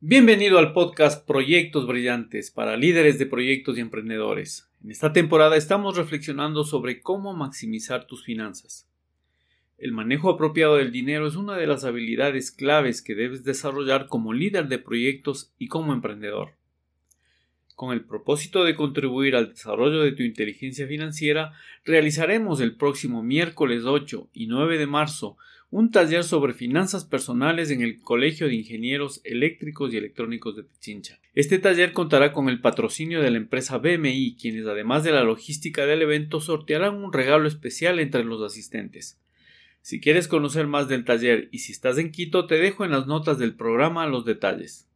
Bienvenido al podcast Proyectos Brillantes para líderes de proyectos y emprendedores. En esta temporada estamos reflexionando sobre cómo maximizar tus finanzas. El manejo apropiado del dinero es una de las habilidades claves que debes desarrollar como líder de proyectos y como emprendedor. Con el propósito de contribuir al desarrollo de tu inteligencia financiera, realizaremos el próximo miércoles 8 y 9 de marzo un taller sobre finanzas personales en el Colegio de Ingenieros Eléctricos y Electrónicos de Pichincha. Este taller contará con el patrocinio de la empresa BMI, quienes además de la logística del evento sortearán un regalo especial entre los asistentes. Si quieres conocer más del taller y si estás en Quito, te dejo en las notas del programa los detalles.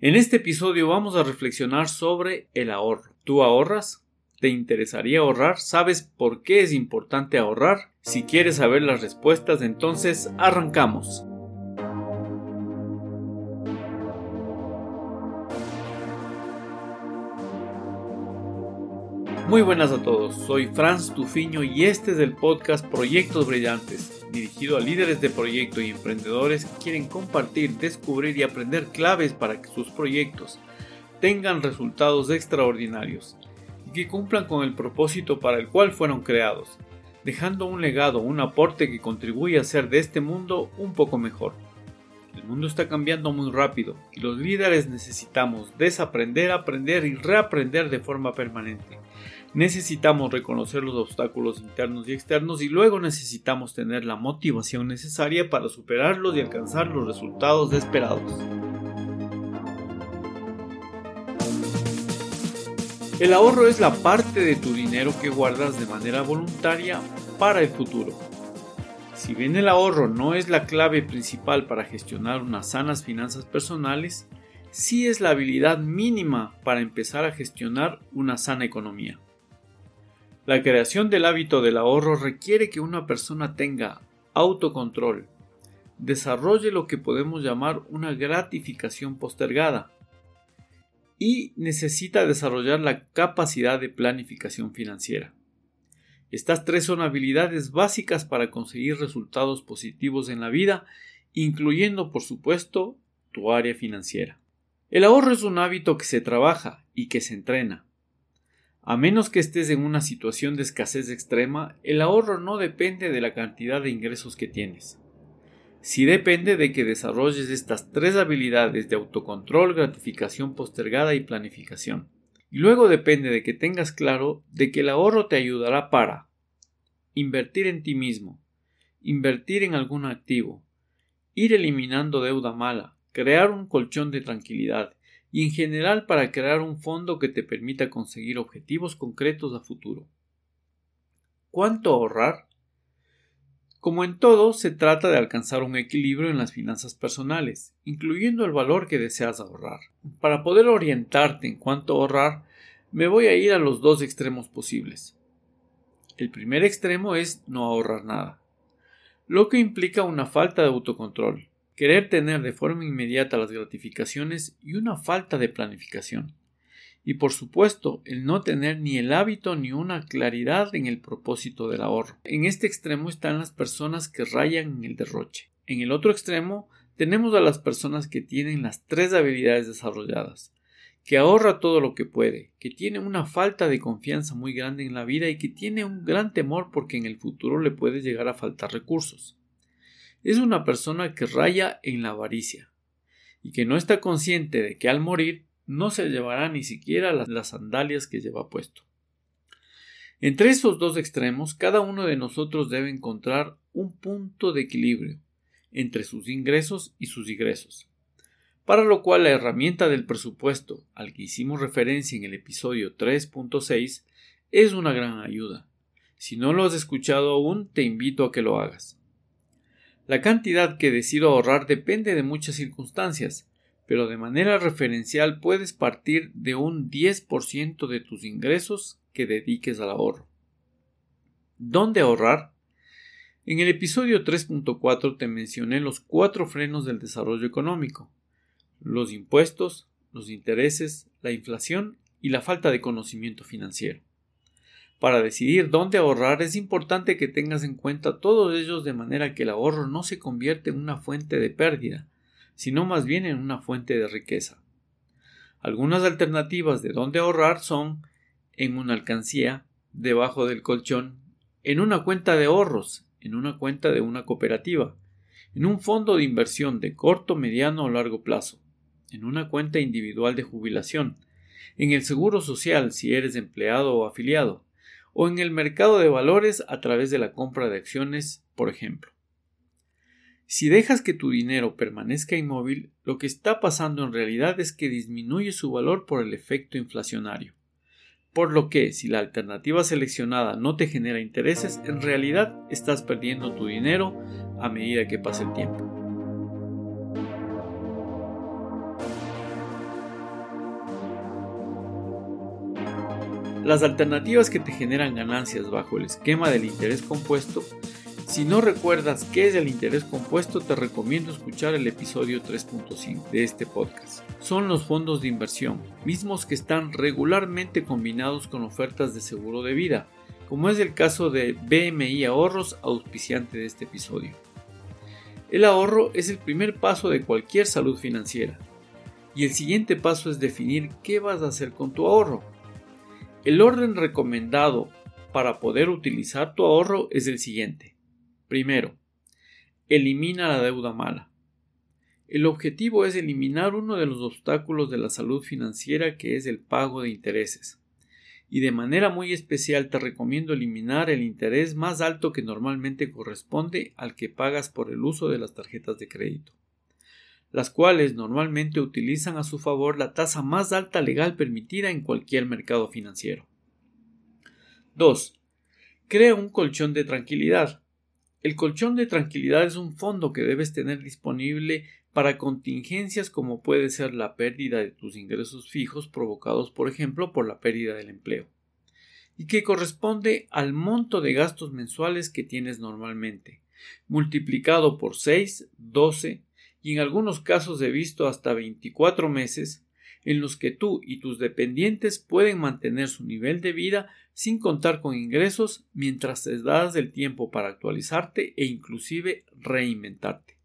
En este episodio vamos a reflexionar sobre el ahorro. ¿Tú ahorras? ¿Te interesaría ahorrar? ¿Sabes por qué es importante ahorrar? Si quieres saber las respuestas, entonces arrancamos. Muy buenas a todos, soy Franz Tufiño y este es el podcast Proyectos Brillantes, dirigido a líderes de proyecto y emprendedores que quieren compartir, descubrir y aprender claves para que sus proyectos tengan resultados extraordinarios y que cumplan con el propósito para el cual fueron creados, dejando un legado, un aporte que contribuye a hacer de este mundo un poco mejor. El mundo está cambiando muy rápido y los líderes necesitamos desaprender, aprender y reaprender de forma permanente. Necesitamos reconocer los obstáculos internos y externos y luego necesitamos tener la motivación necesaria para superarlos y alcanzar los resultados esperados. El ahorro es la parte de tu dinero que guardas de manera voluntaria para el futuro. Si bien el ahorro no es la clave principal para gestionar unas sanas finanzas personales, sí es la habilidad mínima para empezar a gestionar una sana economía. La creación del hábito del ahorro requiere que una persona tenga autocontrol, desarrolle lo que podemos llamar una gratificación postergada, y necesita desarrollar la capacidad de planificación financiera. Estas tres son habilidades básicas para conseguir resultados positivos en la vida, incluyendo por supuesto tu área financiera. El ahorro es un hábito que se trabaja y que se entrena. A menos que estés en una situación de escasez extrema, el ahorro no depende de la cantidad de ingresos que tienes si depende de que desarrolles estas tres habilidades de autocontrol, gratificación postergada y planificación. Y luego depende de que tengas claro de que el ahorro te ayudará para invertir en ti mismo, invertir en algún activo, ir eliminando deuda mala, crear un colchón de tranquilidad y en general para crear un fondo que te permita conseguir objetivos concretos a futuro. ¿Cuánto ahorrar? Como en todo, se trata de alcanzar un equilibrio en las finanzas personales, incluyendo el valor que deseas ahorrar. Para poder orientarte en cuánto ahorrar, me voy a ir a los dos extremos posibles. El primer extremo es no ahorrar nada, lo que implica una falta de autocontrol, querer tener de forma inmediata las gratificaciones y una falta de planificación y por supuesto el no tener ni el hábito ni una claridad en el propósito del ahorro. En este extremo están las personas que rayan en el derroche. En el otro extremo tenemos a las personas que tienen las tres habilidades desarrolladas, que ahorra todo lo que puede, que tiene una falta de confianza muy grande en la vida y que tiene un gran temor porque en el futuro le puede llegar a faltar recursos. Es una persona que raya en la avaricia y que no está consciente de que al morir no se llevará ni siquiera las, sandalias que lleva puesto. Entre esos dos extremos, cada uno de nosotros debe encontrar un punto de equilibrio entre sus ingresos y sus ingresos, para lo cual la herramienta del presupuesto al que hicimos referencia en el episodio 3.6 es una gran ayuda. Si no lo has escuchado aún, te invito a que lo hagas. La cantidad que decido ahorrar depende de muchas circunstancias, pero de manera referencial puedes partir de un 10% de tus ingresos que dediques al ahorro. ¿Dónde ahorrar? En el episodio 3.4 te mencioné los cuatro frenos del desarrollo económico, los impuestos, los intereses, la inflación y la falta de conocimiento financiero. Para decidir dónde ahorrar es importante que tengas en cuenta todos ellos de manera que el ahorro no se convierta en una fuente de pérdida, sino más bien en una fuente de riqueza. Algunas alternativas de dónde ahorrar son en una alcancía, debajo del colchón, en una cuenta de ahorros, en una cuenta de una cooperativa, en un fondo de inversión de corto, mediano o largo plazo, en una cuenta individual de jubilación, en el seguro social si eres empleado o afiliado, o en el mercado de valores a través de la compra de acciones, por ejemplo. Si dejas que tu dinero permanezca inmóvil, lo que está pasando en realidad es que disminuye su valor por el efecto inflacionario. Por lo que, si la alternativa seleccionada no te genera intereses, en realidad estás perdiendo tu dinero a medida que pasa el tiempo. Las alternativas que te generan ganancias bajo el esquema del interés compuesto si no recuerdas qué es el interés compuesto, te recomiendo escuchar el episodio 3.5 de este podcast. Son los fondos de inversión, mismos que están regularmente combinados con ofertas de seguro de vida, como es el caso de BMI Ahorros, auspiciante de este episodio. El ahorro es el primer paso de cualquier salud financiera, y el siguiente paso es definir qué vas a hacer con tu ahorro. El orden recomendado para poder utilizar tu ahorro es el siguiente. Primero, elimina la deuda mala. El objetivo es eliminar uno de los obstáculos de la salud financiera que es el pago de intereses. Y de manera muy especial te recomiendo eliminar el interés más alto que normalmente corresponde al que pagas por el uso de las tarjetas de crédito, las cuales normalmente utilizan a su favor la tasa más alta legal permitida en cualquier mercado financiero. 2. Crea un colchón de tranquilidad. El colchón de tranquilidad es un fondo que debes tener disponible para contingencias como puede ser la pérdida de tus ingresos fijos provocados por ejemplo por la pérdida del empleo y que corresponde al monto de gastos mensuales que tienes normalmente multiplicado por 6, 12 y en algunos casos he visto hasta 24 meses en los que tú y tus dependientes pueden mantener su nivel de vida sin contar con ingresos mientras te das el tiempo para actualizarte e inclusive reinventarte.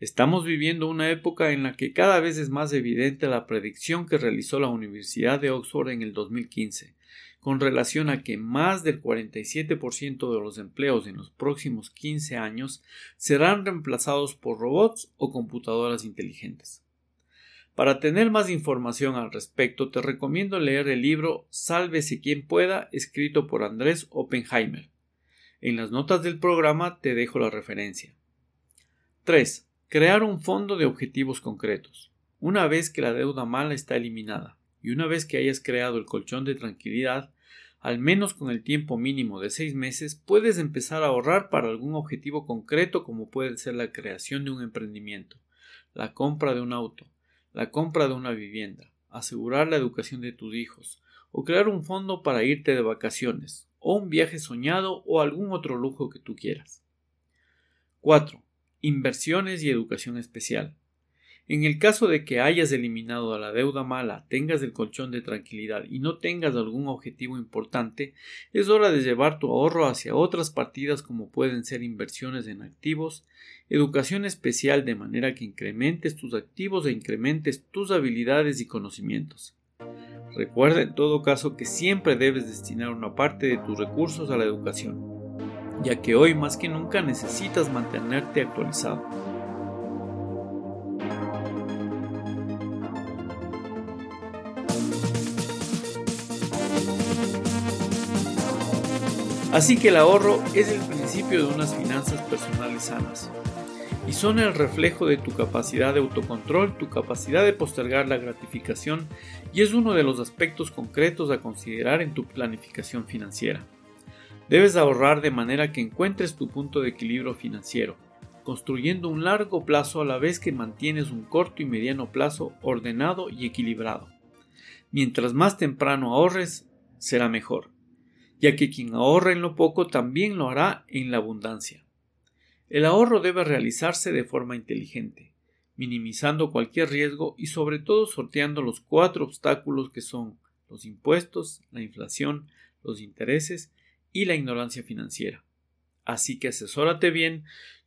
Estamos viviendo una época en la que cada vez es más evidente la predicción que realizó la Universidad de Oxford en el 2015, con relación a que más del 47% de los empleos en los próximos 15 años serán reemplazados por robots o computadoras inteligentes. Para tener más información al respecto, te recomiendo leer el libro Sálvese quien pueda, escrito por Andrés Oppenheimer. En las notas del programa te dejo la referencia. 3. Crear un fondo de objetivos concretos. Una vez que la deuda mala está eliminada y una vez que hayas creado el colchón de tranquilidad, al menos con el tiempo mínimo de seis meses, puedes empezar a ahorrar para algún objetivo concreto como puede ser la creación de un emprendimiento, la compra de un auto, la compra de una vivienda, asegurar la educación de tus hijos, o crear un fondo para irte de vacaciones, o un viaje soñado o algún otro lujo que tú quieras. 4. Inversiones y educación especial. En el caso de que hayas eliminado a la deuda mala, tengas el colchón de tranquilidad y no tengas algún objetivo importante, es hora de llevar tu ahorro hacia otras partidas como pueden ser inversiones en activos, educación especial de manera que incrementes tus activos e incrementes tus habilidades y conocimientos. Recuerda en todo caso que siempre debes destinar una parte de tus recursos a la educación, ya que hoy más que nunca necesitas mantenerte actualizado. Así que el ahorro es el principio de unas finanzas personales sanas y son el reflejo de tu capacidad de autocontrol, tu capacidad de postergar la gratificación y es uno de los aspectos concretos a considerar en tu planificación financiera. Debes ahorrar de manera que encuentres tu punto de equilibrio financiero, construyendo un largo plazo a la vez que mantienes un corto y mediano plazo ordenado y equilibrado. Mientras más temprano ahorres, será mejor ya que quien ahorra en lo poco también lo hará en la abundancia. El ahorro debe realizarse de forma inteligente, minimizando cualquier riesgo y sobre todo sorteando los cuatro obstáculos que son los impuestos, la inflación, los intereses y la ignorancia financiera. Así que asesórate bien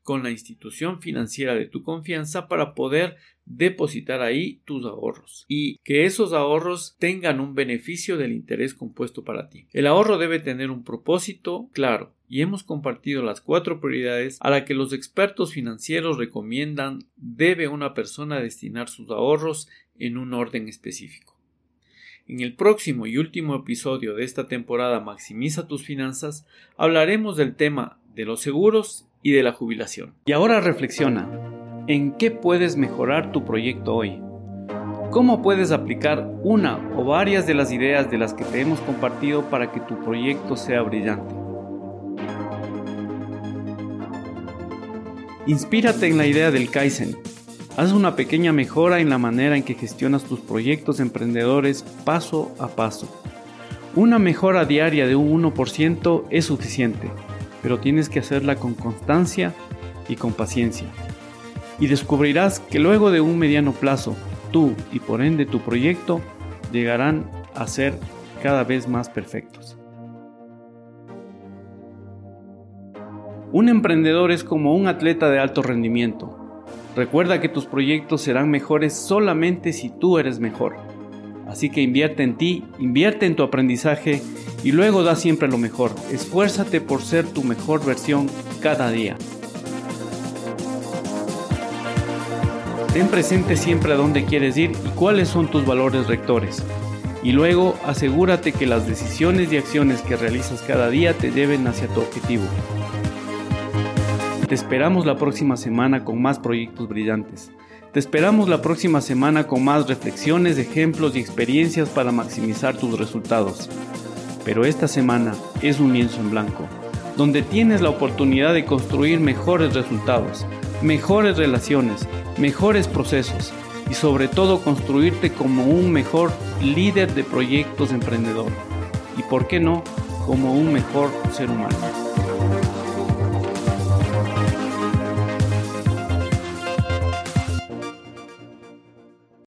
con la institución financiera de tu confianza para poder depositar ahí tus ahorros y que esos ahorros tengan un beneficio del interés compuesto para ti. El ahorro debe tener un propósito claro y hemos compartido las cuatro prioridades a las que los expertos financieros recomiendan debe una persona destinar sus ahorros en un orden específico. En el próximo y último episodio de esta temporada Maximiza tus finanzas hablaremos del tema de los seguros y de la jubilación. Y ahora reflexiona, ¿en qué puedes mejorar tu proyecto hoy? ¿Cómo puedes aplicar una o varias de las ideas de las que te hemos compartido para que tu proyecto sea brillante? Inspírate en la idea del Kaizen. Haz una pequeña mejora en la manera en que gestionas tus proyectos emprendedores paso a paso. Una mejora diaria de un 1% es suficiente, pero tienes que hacerla con constancia y con paciencia. Y descubrirás que luego de un mediano plazo, tú y por ende tu proyecto llegarán a ser cada vez más perfectos. Un emprendedor es como un atleta de alto rendimiento. Recuerda que tus proyectos serán mejores solamente si tú eres mejor. Así que invierte en ti, invierte en tu aprendizaje y luego da siempre lo mejor. Esfuérzate por ser tu mejor versión cada día. Ten presente siempre a dónde quieres ir y cuáles son tus valores rectores. Y luego asegúrate que las decisiones y acciones que realizas cada día te lleven hacia tu objetivo. Te esperamos la próxima semana con más proyectos brillantes. Te esperamos la próxima semana con más reflexiones, ejemplos y experiencias para maximizar tus resultados. Pero esta semana es un lienzo en blanco, donde tienes la oportunidad de construir mejores resultados, mejores relaciones, mejores procesos y sobre todo construirte como un mejor líder de proyectos emprendedor y, por qué no, como un mejor ser humano.